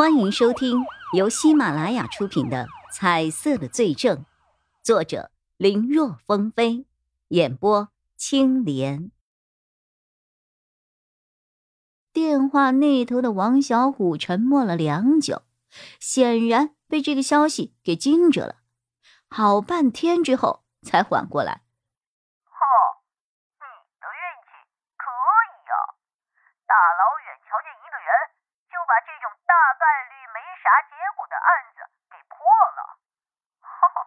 欢迎收听由喜马拉雅出品的《彩色的罪证》，作者林若风飞，演播青莲。电话那头的王小虎沉默了良久，显然被这个消息给惊着了。好半天之后，才缓过来。啥结果的案子给破了。哈 哈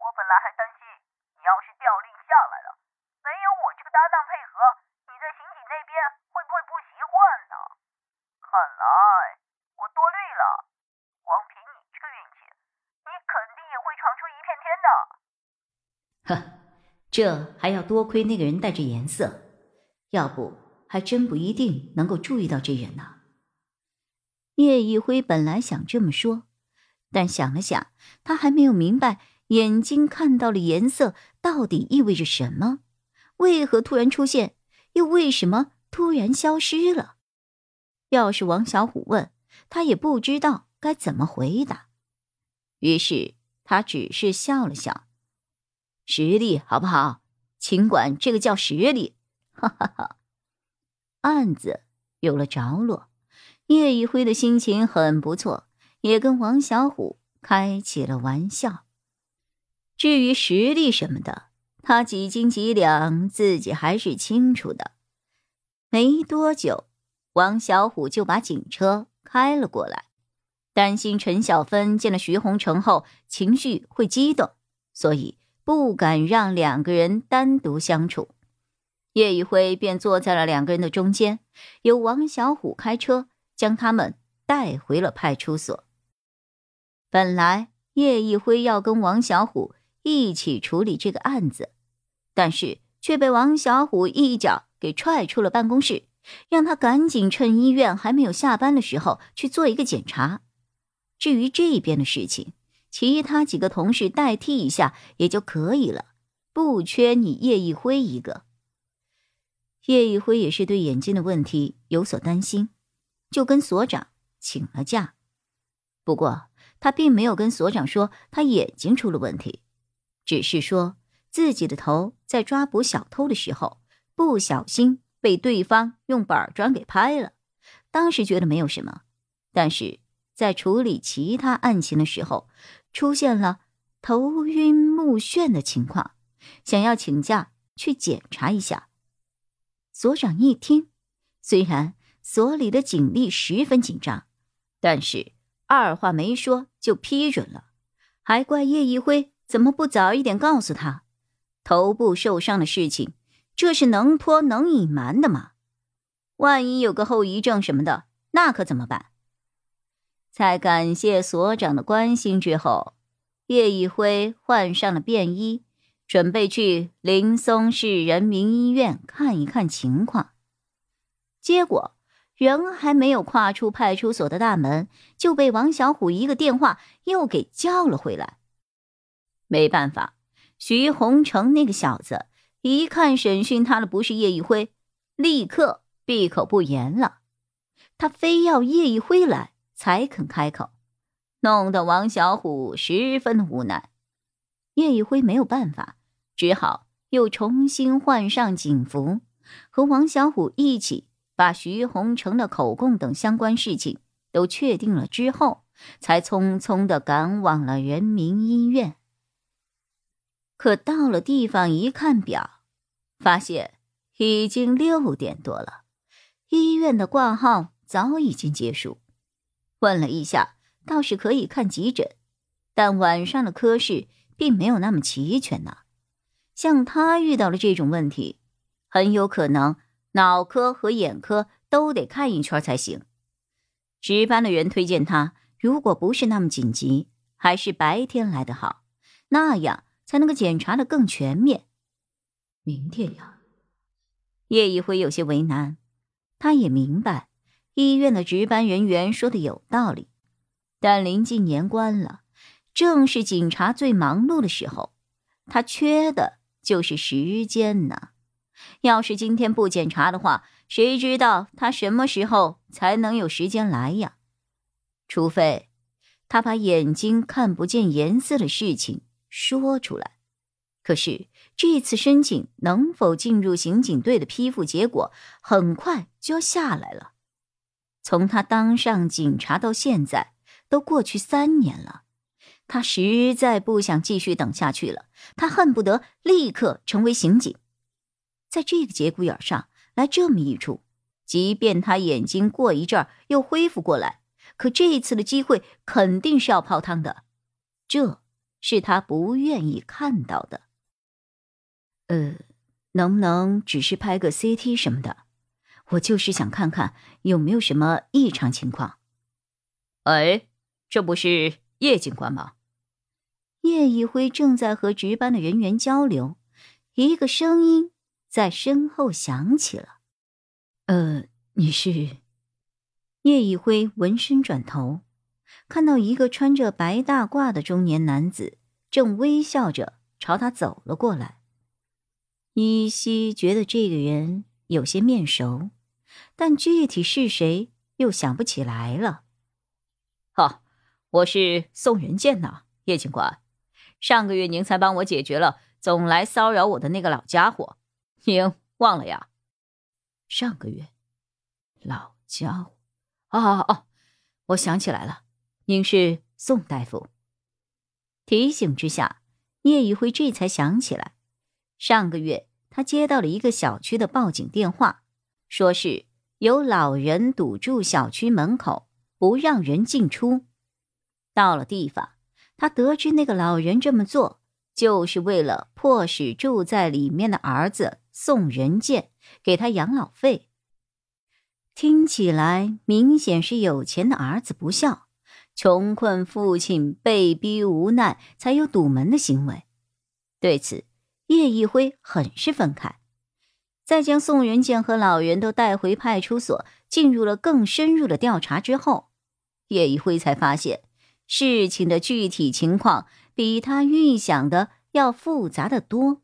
我本来还担心你要是调令下来了没有我这个搭档配合你在刑警那边会不会不习惯呢？看来我多虑了光凭你这个运气你肯定也会闯出一片天的哼这还要多亏那个人带着颜色要不还真不一定能够注意到这人呢。叶一辉本来想这么说，但想了想，他还没有明白眼睛看到了颜色到底意味着什么，为何突然出现，又为什么突然消失了？要是王小虎问他，也不知道该怎么回答。于是他只是笑了笑。实力好不好？尽管这个叫实力，哈哈哈。案子有了着落，叶一辉的心情很不错，也跟王小虎开起了玩笑。至于实力什么的，他几斤几两自己还是清楚的。没多久，王小虎就把警车开了过来，担心陈小芬见了徐洪成后情绪会激动，所以。不敢让两个人单独相处，叶一辉便坐在了两个人的中间，由王小虎开车将他们带回了派出所。本来叶一辉要跟王小虎一起处理这个案子，但是却被王小虎一脚给踹出了办公室，让他赶紧趁医院还没有下班的时候去做一个检查。至于这边的事情，其他几个同事代替一下也就可以了，不缺你叶一辉一个。叶一辉也是对眼睛的问题有所担心，就跟所长请了假。不过他并没有跟所长说他眼睛出了问题，只是说自己的头在抓捕小偷的时候不小心被对方用板砖给拍了，当时觉得没有什么，但是在处理其他案情的时候。出现了头晕目眩的情况，想要请假去检查一下。所长一听，虽然所里的警力十分紧张，但是二话没说就批准了，还怪叶一辉怎么不早一点告诉他，头部受伤的事情，这是能拖能隐瞒的吗？万一有个后遗症什么的，那可怎么办？在感谢所长的关心之后，叶一辉换上了便衣，准备去林松市人民医院看一看情况。结果，人还没有跨出派出所的大门，就被王小虎一个电话又给叫了回来。没办法，徐洪成那个小子一看审讯他的不是叶一辉，立刻闭口不言了。他非要叶一辉来。才肯开口，弄得王小虎十分无奈。叶一辉没有办法，只好又重新换上警服，和王小虎一起把徐洪成的口供等相关事情都确定了之后，才匆匆的赶往了人民医院。可到了地方一看表，发现已经六点多了，医院的挂号早已经结束。问了一下，倒是可以看急诊，但晚上的科室并没有那么齐全呢。像他遇到了这种问题，很有可能脑科和眼科都得看一圈才行。值班的人推荐他，如果不是那么紧急，还是白天来的好，那样才能够检查的更全面。明天呀，叶一辉有些为难，他也明白。医院的值班人员说的有道理，但临近年关了，正是警察最忙碌的时候，他缺的就是时间呢。要是今天不检查的话，谁知道他什么时候才能有时间来呀？除非他把眼睛看不见颜色的事情说出来。可是这次申请能否进入刑警队的批复结果很快就要下来了。从他当上警察到现在，都过去三年了。他实在不想继续等下去了，他恨不得立刻成为刑警。在这个节骨眼上来这么一出，即便他眼睛过一阵儿又恢复过来，可这一次的机会肯定是要泡汤的，这是他不愿意看到的。呃，能不能只是拍个 CT 什么的？我就是想看看有没有什么异常情况。哎，这不是叶警官吗？叶一辉正在和值班的人员交流，一个声音在身后响起了：“呃，你是？”叶一辉闻声转头，看到一个穿着白大褂的中年男子正微笑着朝他走了过来。依稀觉得这个人有些面熟，但具体是谁又想不起来了。哦，我是宋仁健呐，叶警官。上个月您才帮我解决了总来骚扰我的那个老家伙，您忘了呀？上个月，老家伙，哦哦哦，我想起来了，您是宋大夫。提醒之下，聂一辉这才想起来，上个月他接到了一个小区的报警电话，说是有老人堵住小区门口，不让人进出。到了地方。他得知那个老人这么做，就是为了迫使住在里面的儿子宋仁健给他养老费。听起来明显是有钱的儿子不孝，穷困父亲被逼无奈才有堵门的行为。对此，叶一辉很是愤慨。在将宋仁健和老人都带回派出所，进入了更深入的调查之后，叶一辉才发现。事情的具体情况比他预想的要复杂的多。